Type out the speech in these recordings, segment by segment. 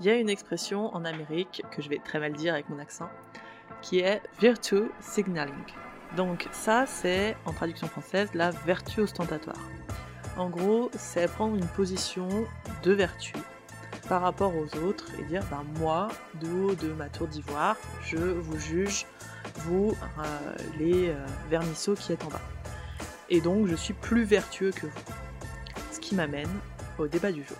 il y a une expression en Amérique que je vais très mal dire avec mon accent, qui est virtue signaling. Donc ça, c'est en traduction française la vertu ostentatoire. En gros, c'est prendre une position de vertu par rapport aux autres et dire ben moi, de haut de ma tour d'ivoire, je vous juge, vous, euh, les euh, vermisseaux qui êtes en bas. Et donc je suis plus vertueux que vous. Ce qui m'amène au débat du jour.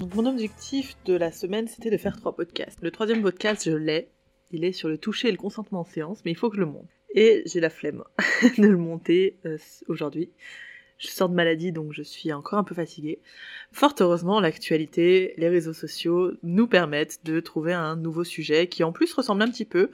Mon objectif de la semaine, c'était de faire trois podcasts. Le troisième podcast, je l'ai. Il est sur le toucher et le consentement en séance, mais il faut que je le monte. Et j'ai la flemme de le monter euh, aujourd'hui. Je sors de maladie, donc je suis encore un peu fatiguée. Fort heureusement, l'actualité, les réseaux sociaux nous permettent de trouver un nouveau sujet qui en plus ressemble un petit peu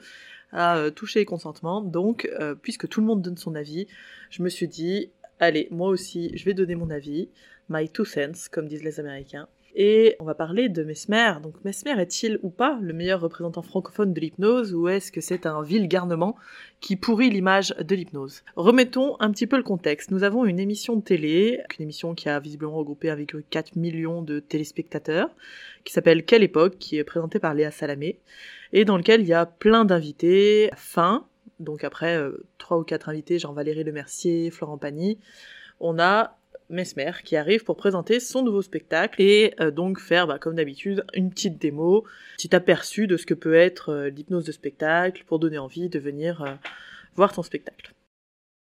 à euh, toucher et consentement. Donc, euh, puisque tout le monde donne son avis, je me suis dit, allez, moi aussi, je vais donner mon avis, my two cents, comme disent les Américains. Et on va parler de Mesmer. Donc Mesmer est-il ou pas le meilleur représentant francophone de l'hypnose ou est-ce que c'est un vil garnement qui pourrit l'image de l'hypnose? Remettons un petit peu le contexte. Nous avons une émission de télé, une émission qui a visiblement regroupé avec 4 millions de téléspectateurs, qui s'appelle Quelle époque, qui est présentée par Léa Salamé, et dans lequel il y a plein d'invités fins, donc après euh, trois ou quatre invités, genre Valérie Lemercier, Florent Pagny, on a Mesmer qui arrive pour présenter son nouveau spectacle et euh, donc faire, bah, comme d'habitude, une petite démo, un petit aperçu de ce que peut être euh, l'hypnose de spectacle pour donner envie de venir euh, voir ton spectacle.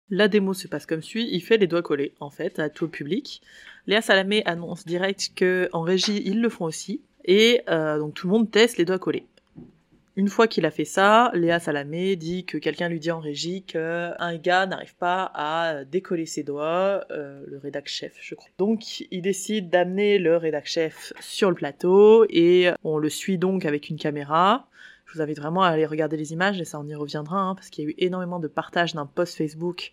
La démo se passe comme suit, il fait les doigts collés en fait à tout le public. Léa Salamé annonce direct que en régie ils le font aussi et donc tout le monde teste les doigts collés. Une fois qu'il a fait ça, Léa Salamé dit que quelqu'un lui dit en régie qu'un gars n'arrive pas à décoller ses doigts, euh, le rédac chef, je crois. Donc, il décide d'amener le rédac chef sur le plateau et on le suit donc avec une caméra. Je vous invite vraiment à aller regarder les images et ça on y reviendra hein, parce qu'il y a eu énormément de partage d'un post Facebook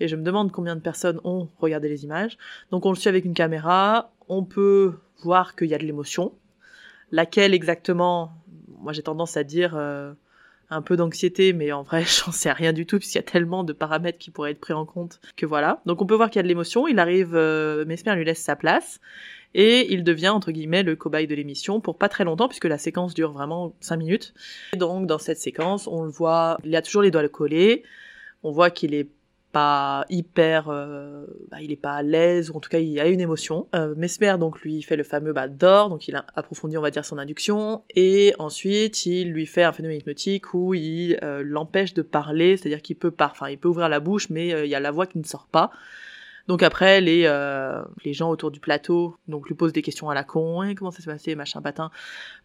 et je me demande combien de personnes ont regardé les images. Donc on le suit avec une caméra, on peut voir qu'il y a de l'émotion. Laquelle exactement, moi j'ai tendance à dire euh, un peu d'anxiété, mais en vrai, j'en sais rien du tout, puisqu'il y a tellement de paramètres qui pourraient être pris en compte que voilà. Donc on peut voir qu'il y a de l'émotion, il arrive, euh, Mesmer lui laisse sa place, et il devient, entre guillemets, le cobaye de l'émission pour pas très longtemps, puisque la séquence dure vraiment 5 minutes. Et donc dans cette séquence, on le voit, il a toujours les doigts collés, on voit qu'il est hyper, euh, bah, il est pas à l'aise ou en tout cas il a une émotion. Euh, Mesmer donc lui fait le fameux bah, d'or, donc il a approfondi on va dire son induction et ensuite il lui fait un phénomène hypnotique où il euh, l'empêche de parler, c'est-à-dire qu'il peut pas, enfin il peut ouvrir la bouche mais il y a la voix qui ne sort pas. Donc après, les, euh, les gens autour du plateau donc lui posent des questions à la con, et comment ça s'est passé, machin patin,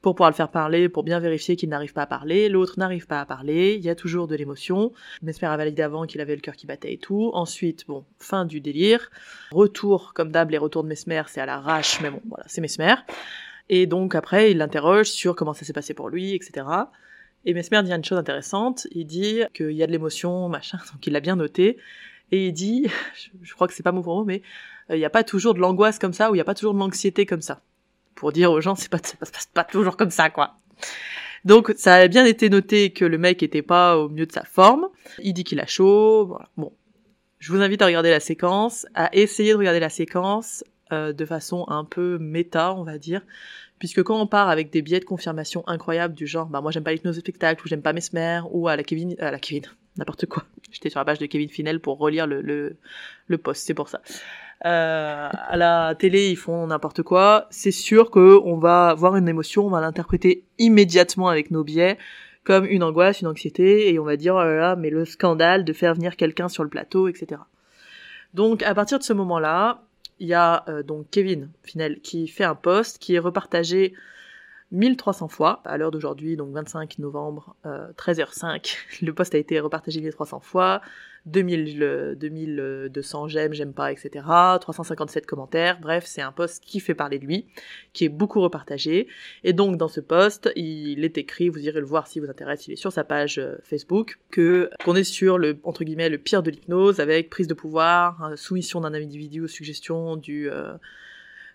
pour pouvoir le faire parler, pour bien vérifier qu'il n'arrive pas à parler. L'autre n'arrive pas à parler, il y a toujours de l'émotion. Mesmer a validé avant qu'il avait le cœur qui battait et tout. Ensuite, bon, fin du délire. Retour, comme d'hab, les retours de Mesmer, c'est à l'arrache, mais bon, voilà, c'est Mesmer. Et donc après, il l'interroge sur comment ça s'est passé pour lui, etc. Et Mesmer dit une chose intéressante, il dit qu'il y a de l'émotion, machin, donc il l'a bien noté, et il dit, je, crois que c'est pas pour mot, mais euh, il n'y a pas toujours de l'angoisse comme ça, ou il n'y a pas toujours de l'anxiété comme ça. Pour dire aux gens, c'est pas, passe pas toujours comme ça, quoi. Donc ça a bien été noté que le mec était pas au mieux de sa forme. Il dit qu'il a chaud. Voilà. Bon, je vous invite à regarder la séquence, à essayer de regarder la séquence euh, de façon un peu méta, on va dire, puisque quand on part avec des biais de confirmation incroyables du genre, bah moi j'aime pas de spectacle, ou j'aime pas Mesmer, ou à la Kevin, à la Kevin, n'importe quoi. J'étais sur la page de Kevin Finel pour relire le, le, post, c'est pour ça. Euh, à la télé, ils font n'importe quoi. C'est sûr que on va avoir une émotion, on va l'interpréter immédiatement avec nos biais comme une angoisse, une anxiété, et on va dire oh là là, mais le scandale de faire venir quelqu'un sur le plateau, etc. Donc à partir de ce moment-là, il y a euh, donc Kevin Finel qui fait un post qui est repartagé 1300 fois à l'heure d'aujourd'hui, donc 25 novembre, euh, 13h05. Le post a été repartagé 1300 fois, 2000, 2200 j'aime, j'aime pas, etc. 357 commentaires. Bref, c'est un post qui fait parler de lui, qui est beaucoup repartagé. Et donc dans ce post, il est écrit, vous irez le voir si vous intéresse, il est sur sa page euh, Facebook, que qu'on est sur le entre guillemets le pire de l'hypnose avec prise de pouvoir, soumission d'un individu aux suggestions du euh,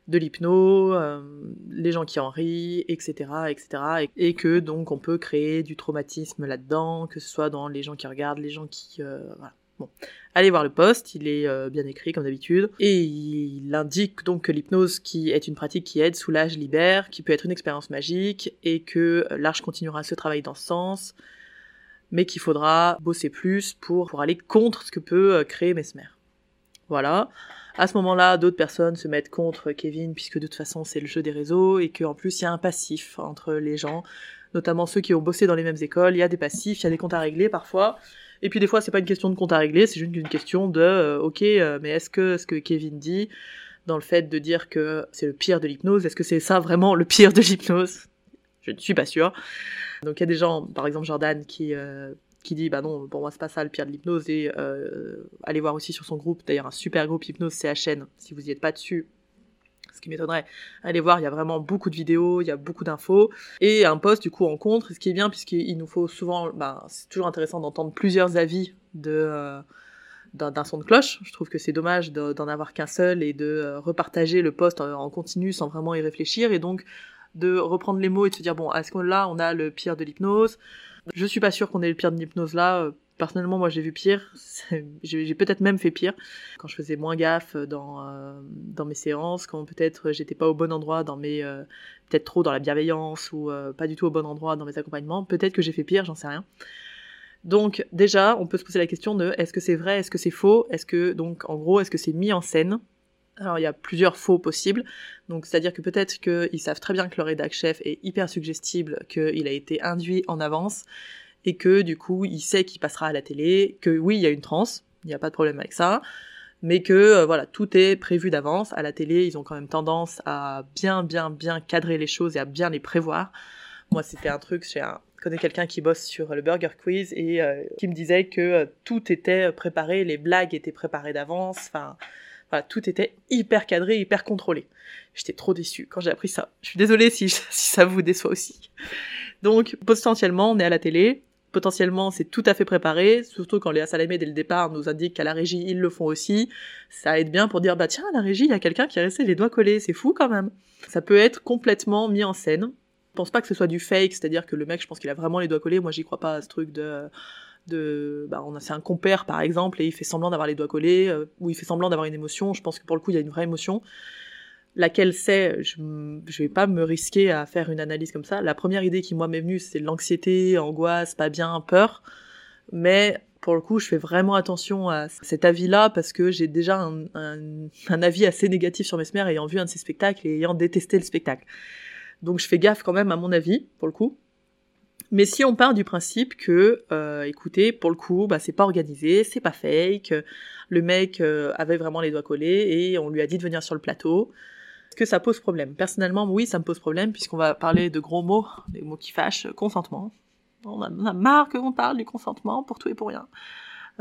de l'hypno, euh, les gens qui en rient, etc., etc., et, que donc on peut créer du traumatisme là-dedans, que ce soit dans les gens qui regardent, les gens qui, euh, voilà. Bon, allez voir le post, il est euh, bien écrit comme d'habitude, et il indique donc que l'hypnose qui est une pratique qui aide, soulage, libère, qui peut être une expérience magique, et que l'Arche continuera ce travail dans ce sens, mais qu'il faudra bosser plus pour, pour aller contre ce que peut créer Mesmer. Voilà. À ce moment-là, d'autres personnes se mettent contre Kevin, puisque de toute façon c'est le jeu des réseaux, et qu'en plus il y a un passif entre les gens, notamment ceux qui ont bossé dans les mêmes écoles, il y a des passifs, il y a des comptes à régler parfois, et puis des fois c'est pas une question de compte à régler, c'est juste une question de, euh, ok, euh, mais est-ce que ce que Kevin dit, dans le fait de dire que c'est le pire de l'hypnose, est-ce que c'est ça vraiment le pire de l'hypnose? Je ne suis pas sûre. Donc il y a des gens, par exemple Jordan, qui... Euh, qui dit bah non pour moi c'est pas ça le pire de l'hypnose. Et euh, allez voir aussi sur son groupe. D'ailleurs un super groupe hypnose CHN si vous y êtes pas dessus ce qui m'étonnerait allez voir il y a vraiment beaucoup de vidéos il y a beaucoup d'infos. Et un post du coup en contre ce qui est bien puisqu'il nous faut souvent bah, c'est toujours intéressant d'entendre plusieurs avis de euh, d'un son de cloche. Je trouve que c'est dommage d'en avoir qu'un seul et de euh, repartager le post en, continu sans vraiment y réfléchir. Et donc de reprendre les mots et de se dire bon, est-ce qu'on là on a le pire de l'hypnose? Je suis pas sûre qu'on ait le pire de l'hypnose là. Euh, personnellement, moi j'ai vu pire. J'ai peut-être même fait pire quand je faisais moins gaffe dans euh, dans mes séances, quand peut-être j'étais pas au bon endroit dans mes euh, peut-être trop dans la bienveillance ou pas du tout au bon endroit dans mes accompagnements. Peut-être que j'ai fait pire, j'en sais rien. Donc déjà, on peut se poser la question de est-ce que c'est vrai, est-ce que c'est faux, est-ce que donc en gros est-ce que c'est mis en scène? Alors il y a plusieurs faux possibles. Donc c'est-à-dire que peut-être qu'ils savent très bien que le rédac chef est hyper suggestible, qu'il a été induit en avance et que du coup il sait qu'il passera à la télé, que oui il y a une transe, il n'y a pas de problème avec ça, mais que euh, voilà tout est prévu d'avance. À la télé ils ont quand même tendance à bien bien bien cadrer les choses et à bien les prévoir. Moi c'était un truc, j'ai un connais quelqu'un qui bosse sur le Burger Quiz et euh, qui me disait que euh, tout était préparé, les blagues étaient préparées d'avance, enfin voilà, tout était hyper cadré, hyper contrôlé. J'étais trop déçue quand j'ai appris ça. Je suis désolée si, si ça vous déçoit aussi. Donc, potentiellement, on est à la télé. Potentiellement, c'est tout à fait préparé, surtout quand Léa Salamé, dès le départ, nous indique qu'à la régie, ils le font aussi. Ça aide bien pour dire, bah tiens, à la régie, il y a quelqu'un qui a resté les doigts collés, c'est fou quand même. Ça peut être complètement mis en scène. Je pense pas que ce soit du fake, c'est-à-dire que le mec, je pense qu'il a vraiment les doigts collés. Moi, j'y crois pas à ce truc de de bah on a c'est un compère par exemple et il fait semblant d'avoir les doigts collés euh, ou il fait semblant d'avoir une émotion je pense que pour le coup il y a une vraie émotion laquelle c'est je je vais pas me risquer à faire une analyse comme ça la première idée qui m'est venue c'est l'anxiété angoisse pas bien peur mais pour le coup, je fais vraiment attention à cet avis-là parce que j'ai déjà un, un, avis assez négatif sur Mesmer ayant vu un de ses spectacles et ayant détesté le spectacle. Donc je fais gaffe quand même à mon avis, pour le coup. Mais si on part du principe que, euh, écoutez, pour le coup, bah, c'est pas organisé, c'est pas fake, le mec euh, avait vraiment les doigts collés et on lui a dit de venir sur le plateau, est-ce que ça pose problème? Personnellement, oui, ça me pose problème puisqu'on va parler de gros mots, des mots qui fâchent, consentement. On a, on a marre qu'on parle du consentement pour tout et pour rien.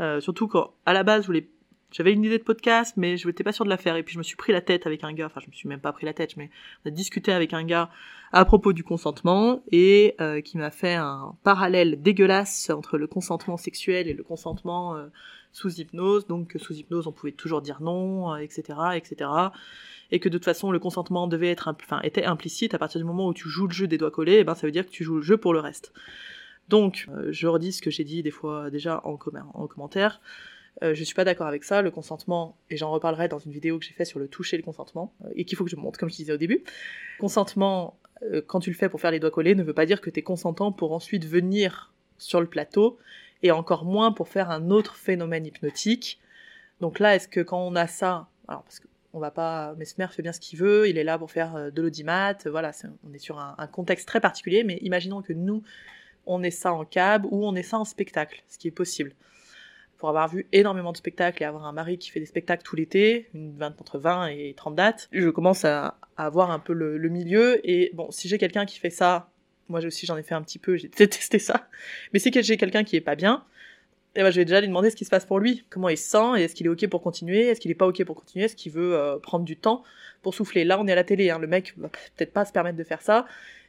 Euh, surtout quand, à la base, je voulais j'avais une idée de podcast, mais je n'étais pas sûr de la faire. Et puis je me suis pris la tête avec un gars, enfin je me suis même pas pris la tête, mais on a discuté avec un gars à propos du consentement et euh, qui m'a fait un parallèle dégueulasse entre le consentement sexuel et le consentement euh, sous hypnose. Donc sous hypnose on pouvait toujours dire non, etc., euh, etc. Et que de toute façon le consentement devait être, enfin était implicite à partir du moment où tu joues le jeu des doigts collés, et eh ben ça veut dire que tu joues le jeu pour le reste. Donc je redis ce que j'ai dit des fois déjà en, en commentaire. Euh, je suis pas d'accord avec ça. Le consentement, et j'en reparlerai dans une vidéo que j'ai fait sur le toucher le consentement, euh, et qu'il faut que je montre, comme je disais au début. Consentement, euh, quand tu le fais pour faire les doigts collés, ne veut pas dire que tu es consentant pour ensuite venir sur le plateau, et encore moins pour faire un autre phénomène hypnotique. Donc là, est-ce que quand on a ça, alors parce qu'on va pas, Mesmer fait bien ce qu'il veut, il est là pour faire de l'audimat, voilà, on est sur un, un contexte très particulier, mais imaginons que nous, on est ça en cab ou on est ça en spectacle, ce qui est possible pour avoir vu énormément de spectacles et avoir un mari qui fait des spectacles tout l'été, une entre 20 et 30 dates, je commence à, avoir un peu le, milieu. Et bon, si j'ai quelqu'un qui fait ça, moi aussi j'en ai fait un petit peu, j'ai détesté ça. Mais si j'ai quelqu'un qui est pas bien, eh ben, je vais déjà lui demander ce qui se passe pour lui, comment il se sent, et est-ce qu'il est ok pour continuer, est-ce qu'il est pas ok pour continuer, est-ce qu'il veut euh, prendre du temps pour souffler? Là, on est à la télé, hein, le mec va peut-être pas se permettre de faire ça,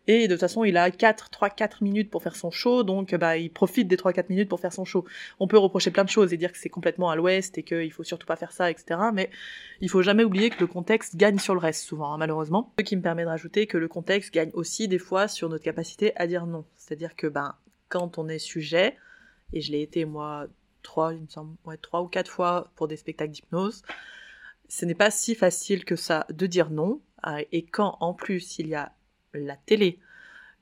et de toute façon, il a 4, 3, 4 minutes pour faire son show, donc bah, il profite des 3, 4 minutes pour faire son show. On peut reprocher plein de choses et dire que c'est complètement à l'ouest et qu'il faut surtout pas faire ça, etc. Mais il faut jamais oublier que le contexte gagne sur le reste, souvent, hein, malheureusement. Ce qui me permet de rajouter que le contexte gagne aussi des fois sur notre capacité à dire non. C'est-à-dire que ben, quand on est sujet, et je l'ai été moi trois, il me semble, trois ou quatre fois pour des spectacles d'hypnose. Ce n'est pas si facile que ça de dire non. Ah, et quand en plus il y a la télé,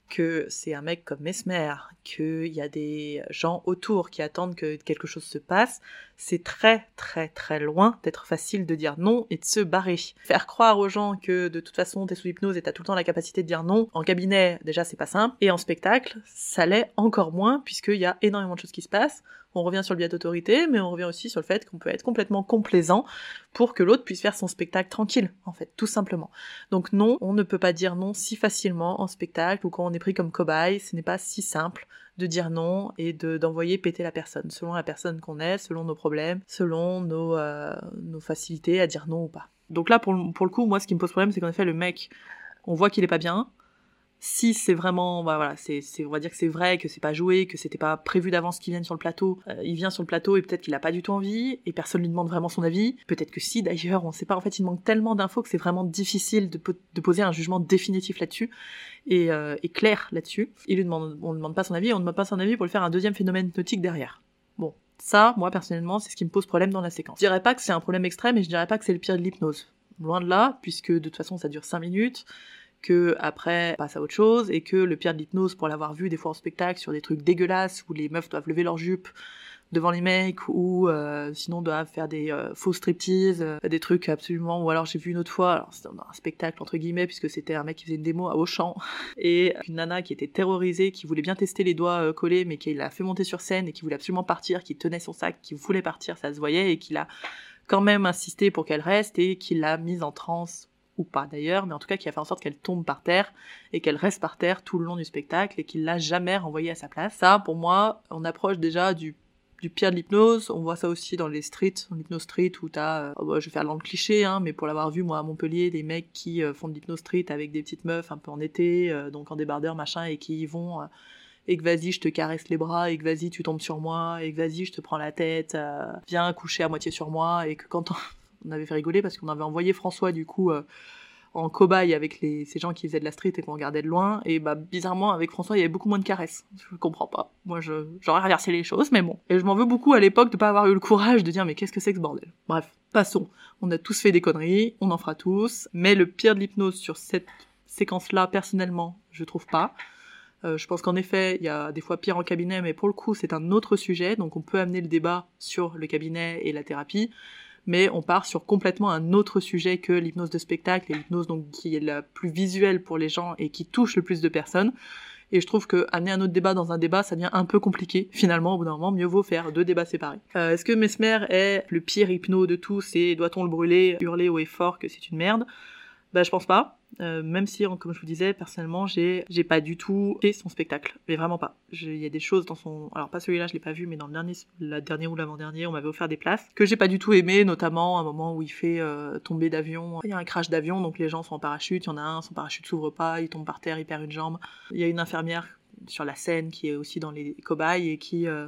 que c'est un mec comme Mesmer, qu'il y a des gens autour qui attendent que quelque chose se passe, c'est très très très loin d'être facile de dire non et de se barrer. Faire croire aux gens que de toute façon t'es sous hypnose et t'as tout le temps la capacité de dire non, en cabinet déjà c'est pas simple, et en spectacle ça l'est encore moins puisqu'il y a énormément de choses qui se passent, on revient sur le biais d'autorité, mais on revient aussi sur le fait qu'on peut être complètement complaisant pour que l'autre puisse faire son spectacle tranquille, en fait, tout simplement. Donc non, on ne peut pas dire non si facilement en spectacle ou quand on est pris comme cobaye, ce n'est pas si simple de dire non et de d'envoyer péter la personne, selon la personne qu'on est, selon nos problèmes, selon nos, euh, nos facilités à dire non ou pas. Donc là, pour, pour le coup, moi, ce qui me pose problème, c'est qu'en effet, le mec, on voit qu'il est pas bien, si c'est vraiment, bah voilà, c'est, on va dire que c'est vrai, que c'est pas joué, que c'était pas prévu d'avance qu'il vienne sur le plateau, euh, il vient sur le plateau et peut-être qu'il a pas du tout envie et personne lui demande vraiment son avis. Peut-être que si d'ailleurs, on sait pas. En fait, il manque tellement d'infos que c'est vraiment difficile de, poser un jugement définitif là-dessus et, euh, clair là-dessus. Il on ne demande pas son avis, on ne demande pas son avis pour lui faire un deuxième phénomène nautique derrière. Bon, ça, moi personnellement, c'est ce qui me pose problème dans la séquence. Je dirais pas que c'est un problème extrême et je dirais pas que c'est le pire de l'hypnose. Loin de là, puisque de toute façon ça dure 5 minutes que après passe à autre chose et que le pire de l'hypnose pour l'avoir vu des fois en spectacle sur des trucs dégueulasses où les meufs doivent lever leur jupe devant les mecs ou euh, sinon doivent faire des euh, faux striptease, euh, des trucs absolument ou alors j'ai vu une autre fois, alors c'était un spectacle entre guillemets puisque c'était un mec qui faisait une démo à Auchan et une nana qui était terrorisée, qui voulait bien tester les doigts collés mais qui l'a fait monter sur scène et qui voulait absolument partir, qui tenait son sac, qui voulait partir, ça se voyait et qui l'a quand même insisté pour qu'elle reste et qui l'a mise en transe ou pas d'ailleurs, mais en tout cas qui a fait en sorte qu'elle tombe par terre et qu'elle reste par terre tout le long du spectacle et qu'il l'a jamais renvoyée à sa place. Ça, pour moi, on approche déjà du du pire de l'hypnose, on voit ça aussi dans les streets, l'hypnose street où t'as, euh, oh bah, je vais faire le cliché, hein, mais pour l'avoir vu moi à Montpellier, des mecs qui euh, font de l'hypnose street avec des petites meufs un peu en été, euh, donc en débardeur machin, et qui y vont, et que vas-y je te caresse les bras, et que vas-y tu tombes sur moi, et que vas-y je te prends la tête, viens coucher à moitié sur moi, et que quand on, avait fait rigoler parce qu'on avait envoyé François du coup euh, en cobaye avec ces gens qui faisaient de la street et qu'on regardait de loin. Et bah bizarrement avec François il y avait beaucoup moins de caresses. Je comprends pas. Moi j'aurais renversé les choses, mais bon. Et je m'en veux beaucoup à l'époque de pas avoir eu le courage de dire mais qu'est-ce que c'est que ce bordel? Bref, passons. On a tous fait des conneries, on en fera tous. Mais le pire de l'hypnose sur cette séquence-là, personnellement, je trouve pas. Euh, je pense qu'en effet, il y a des fois pire en cabinet, mais pour le coup, c'est un autre sujet, donc on peut amener le débat sur le cabinet et la thérapie mais on part sur complètement un autre sujet que l'hypnose de spectacle et l'hypnose donc qui est la plus visuelle pour les gens et qui touche le plus de personnes. Et je trouve que amener un autre débat dans un débat, ça devient un peu compliqué. Finalement, au bout d'un moment, mieux vaut faire deux débats séparés. Euh, Est-ce que Mesmer est le pire hypno de tous et doit-on le brûler, hurler haut et fort que c'est une merde? Bah, je pense pas. Euh, même si, comme je vous disais, personnellement, j'ai pas du tout fait son spectacle, mais vraiment pas. Il y a des choses dans son, alors pas celui-là, je l'ai pas vu, mais dans le dernier, la dernière ou l'avant-dernier, on m'avait offert des places que j'ai pas du tout aimé, notamment un moment où il fait euh, tomber d'avion. Il y a un crash d'avion, donc les gens sont en parachute. Il y en a un, son parachute s'ouvre pas, il tombe par terre, il perd une jambe. Il y a une infirmière sur la scène qui est aussi dans les cobayes et qui euh,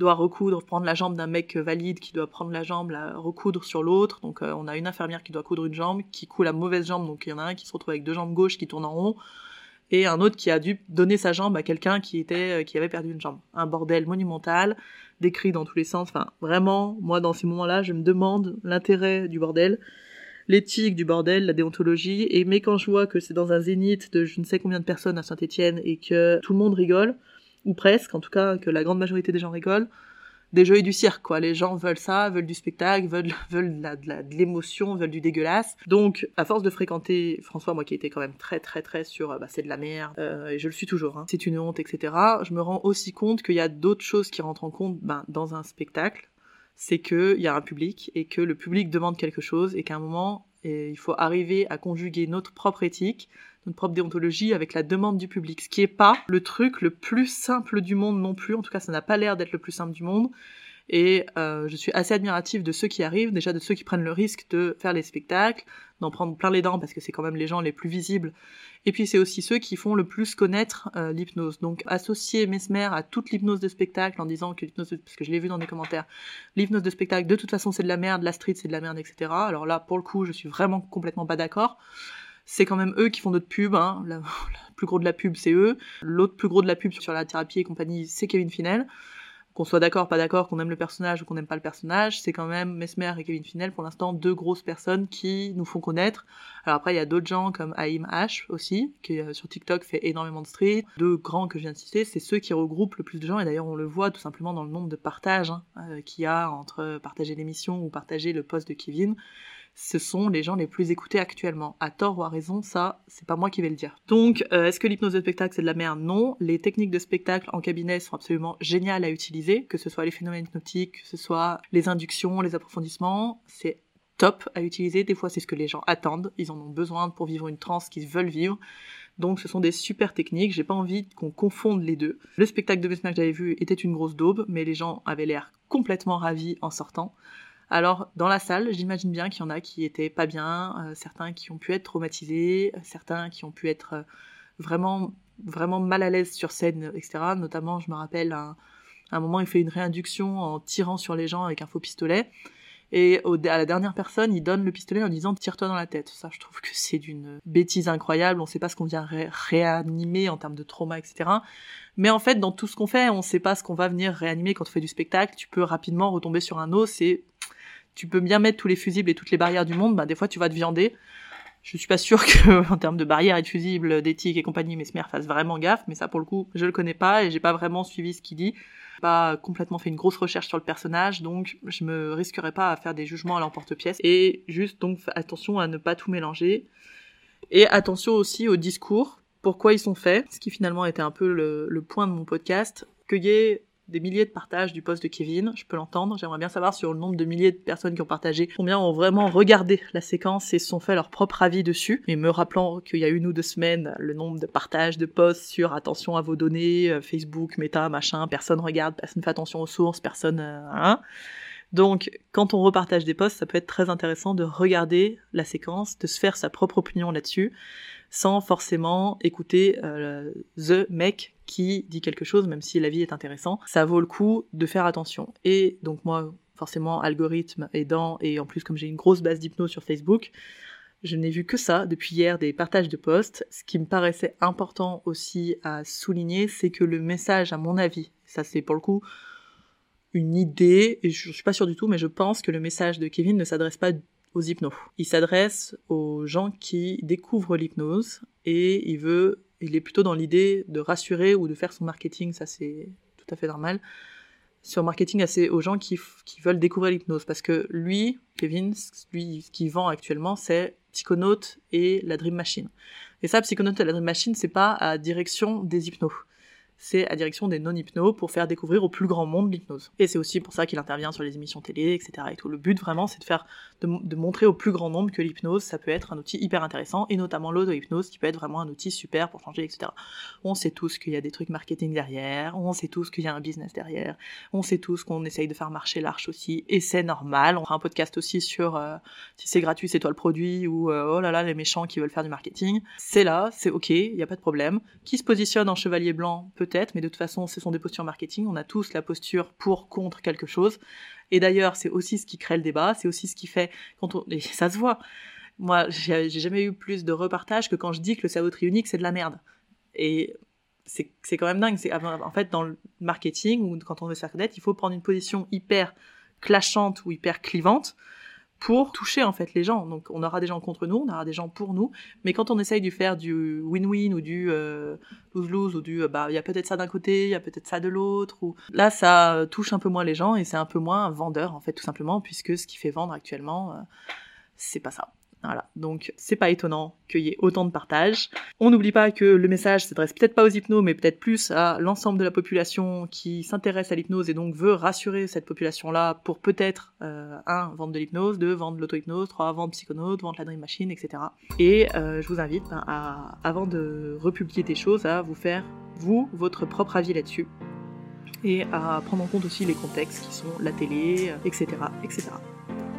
doit recoudre, prendre la jambe d'un mec valide qui doit prendre la jambe, la recoudre sur l'autre. Donc euh, on a une infirmière qui doit coudre une jambe, qui coud la mauvaise jambe, donc il y en a un qui se retrouve avec deux jambes gauches qui tournent en rond, et un autre qui a dû donner sa jambe à quelqu'un qui était euh, qui avait perdu une jambe. Un bordel monumental, des cris dans tous les sens. Enfin vraiment, moi dans ces moments-là, je me demande l'intérêt du bordel l'éthique du bordel, la déontologie, et mais quand je vois que c'est dans un zénith de je ne sais combien de personnes à Saint-Étienne et que tout le monde rigole, ou presque, en tout cas que la grande majorité des gens rigolent, des jeux et du cirque, quoi. Les gens veulent ça, veulent du spectacle, veulent, veulent de l'émotion, veulent du dégueulasse. Donc, à force de fréquenter François, moi qui étais quand même très très très sur, bah, c'est de la merde, euh, et je le suis toujours, hein, c'est une honte, etc. Je me rends aussi compte qu'il y a d'autres choses qui rentrent en compte ben, dans un spectacle. C'est qu'il y a un public et que le public demande quelque chose et qu'à un moment, il faut arriver à conjuguer notre propre éthique, notre propre déontologie avec la demande du public, ce qui est pas le truc le plus simple du monde non plus. En tout cas, ça n'a pas l'air d'être le plus simple du monde. Et euh, je suis assez admirative de ceux qui arrivent, déjà de ceux qui prennent le risque de faire les spectacles, d'en prendre plein les dents parce que c'est quand même les gens les plus visibles. Et puis c'est aussi ceux qui font le plus connaître euh, l'hypnose. Donc associer Mesmer à toute l'hypnose de spectacle en disant que l'hypnose, parce que je l'ai vu dans des commentaires, l'hypnose de spectacle de toute façon c'est de la merde, la street c'est de la merde, etc. Alors là pour le coup je suis vraiment complètement pas d'accord c'est quand même eux qui font notre pub. La, plus gros de la pub, c'est eux. L'autre plus gros de la pub sur la thérapie et compagnie, c'est Kevin Finel. Qu'on soit d'accord, pas d'accord, qu'on aime le personnage ou qu'on n'aime pas le personnage, c'est quand même Mesmer et Kevin Finel pour l'instant deux grosses personnes qui nous font connaître. Alors après il y a d'autres gens comme Aim H aussi, qui euh, sur TikTok fait énormément de street. Deux grands que je viens de citer, c'est ceux qui regroupent le plus de gens et d'ailleurs on le voit tout simplement dans le nombre de partages hein, euh, qu'il y a entre partager l'émission ou partager le post de Kevin ce sont les gens les plus écoutés actuellement. À tort ou à raison, ça, c'est pas moi qui vais le dire. Donc, euh, est-ce que l'hypnose de spectacle, c'est de la merde? Non. Les techniques de spectacle en cabinet sont absolument géniales à utiliser, que ce soit les phénomènes hypnotiques, que ce soit les inductions, les approfondissements, c'est top à utiliser. Des fois, c'est ce que les gens attendent. Ils en ont besoin pour vivre une transe qu'ils veulent vivre. Donc, ce sont des super techniques. J'ai pas envie qu'on confonde les deux. Le spectacle de Mesmer que j'avais vu était une grosse daube, mais les gens avaient l'air complètement ravis en sortant. Alors, dans la salle, j'imagine bien qu'il y en a qui étaient pas bien, euh, certains qui ont pu être traumatisés, certains qui ont pu être euh, vraiment, vraiment mal à l'aise sur scène, etc. Notamment, je me rappelle, à un, moment, il fait une réinduction en tirant sur les gens avec un faux pistolet. Et à la dernière personne, il donne le pistolet en disant tire-toi dans la tête. Ça, je trouve que c'est d'une bêtise incroyable. On sait pas ce qu'on vient réanimer en termes de trauma, etc. Mais en fait, dans tout ce qu'on fait, on sait pas ce qu'on va venir réanimer quand on fait du spectacle. Tu peux rapidement retomber sur un os et tu peux bien mettre tous les fusibles et toutes les barrières du monde, bah, des fois tu vas te viander. Je suis pas sûre que, en termes de barrières et de fusibles, d'éthique et compagnie, Mesmer fasse vraiment gaffe, mais ça pour le coup, je le connais pas et j'ai pas vraiment suivi ce qu'il dit. Pas complètement fait une grosse recherche sur le personnage, donc je me risquerais pas à faire des jugements à l'emporte-pièce. Et juste donc attention à ne pas tout mélanger. Et attention aussi au discours, pourquoi ils sont faits, ce qui finalement était un peu le, point de mon podcast, qu'il y des milliers de partages du post de Kevin, je peux l'entendre. J'aimerais bien savoir sur le nombre de milliers de personnes qui ont partagé, combien ont vraiment regardé la séquence et se sont fait leur propre avis dessus. Et me rappelant qu'il y a une ou deux semaines, le nombre de partages de posts sur attention à vos données, euh, Facebook, Meta, machin, personne regarde, personne fait attention aux sources, personne... Euh, hein. Donc, quand on repartage des posts, ça peut être très intéressant de regarder la séquence, de se faire sa propre opinion là-dessus sans forcément écouter euh, the mec qui dit quelque chose, même si la vie est intéressant. Ça vaut le coup de faire attention. Et donc moi, forcément, algorithme aidant, et en plus comme j'ai une grosse base d'hypnose sur Facebook, je n'ai vu que ça depuis hier, des partages de posts. Ce qui me paraissait important aussi à souligner, c'est que le message, à mon avis, ça c'est pour le coup une idée, et je, je suis pas sûre du tout, mais je pense que le message de Kevin ne s'adresse pas aux hypnos. Il s'adresse aux gens qui découvrent l'hypnose et il veut, il est plutôt dans l'idée de rassurer ou de faire son marketing, ça c'est tout à fait normal, sur marketing assez aux gens qui, qui veulent découvrir l'hypnose parce que lui, Kevin, lui, ce qu'il vend actuellement, c'est Psychonaut et la Dream Machine. Et ça, Psychonaut et la Dream Machine, c'est pas à direction des hypnos c'est à direction des non-hypnos pour faire découvrir au plus grand monde l'hypnose. Et c'est aussi pour ça qu'il intervient sur les émissions télé, etc. Le but vraiment, c'est de faire, de, montrer au plus grand nombre que l'hypnose, ça peut être un outil hyper intéressant, et notamment l'auto-hypnose, qui peut être vraiment un outil super pour changer, etc. On sait tous qu'il y a des trucs marketing derrière, on sait tous qu'il y a un business derrière, on sait tous qu'on essaye de faire marcher l'arche aussi, et c'est normal. On fera un podcast aussi sur euh, si c'est gratuit, c'est toi le produit, ou euh, oh là là, les méchants qui veulent faire du marketing. C'est là, c'est ok, il n'y a pas de problème. Qui se positionne en chevalier blanc peut mais de toute façon, ce sont des postures marketing. On a tous la posture pour, contre quelque chose. Et d'ailleurs, c'est aussi ce qui crée le débat, c'est aussi ce qui fait, quand on, ça se voit. Moi, j'ai jamais eu plus de repartage que quand je dis que le cerveau trionique, c'est de la merde. Et c'est quand même dingue. C'est en fait dans le marketing ou quand on veut se faire connaître, il faut prendre une position hyper clashante ou hyper clivante pour toucher en fait les gens. Donc on aura des gens contre nous, on aura des gens pour nous, mais quand on essaye de faire du win-win ou du euh, lose-lose ou du euh, bah il y a peut-être ça d'un côté, il y a peut-être ça de l'autre ou là ça touche un peu moins les gens et c'est un peu moins vendeur en fait tout simplement puisque ce qui fait vendre actuellement euh, c'est pas ça. Voilà, donc c'est pas étonnant qu'il y ait autant de partages. On n'oublie pas que le message s'adresse peut-être pas aux hypnos, mais peut-être plus à l'ensemble de la population qui s'intéresse à l'hypnose et donc veut rassurer cette population-là pour peut-être, euh, un, vendre de l'hypnose, deux, vendre l'auto-hypnose, trois, vendre psychonaute, vendre la Dream Machine, etc. Et euh, je vous invite, ben, à, avant de republier des choses, à vous faire, vous, votre propre avis là-dessus et à prendre en compte aussi les contextes qui sont la télé, etc., etc.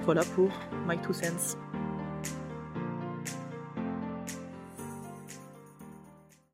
Voilà pour My Two Cents.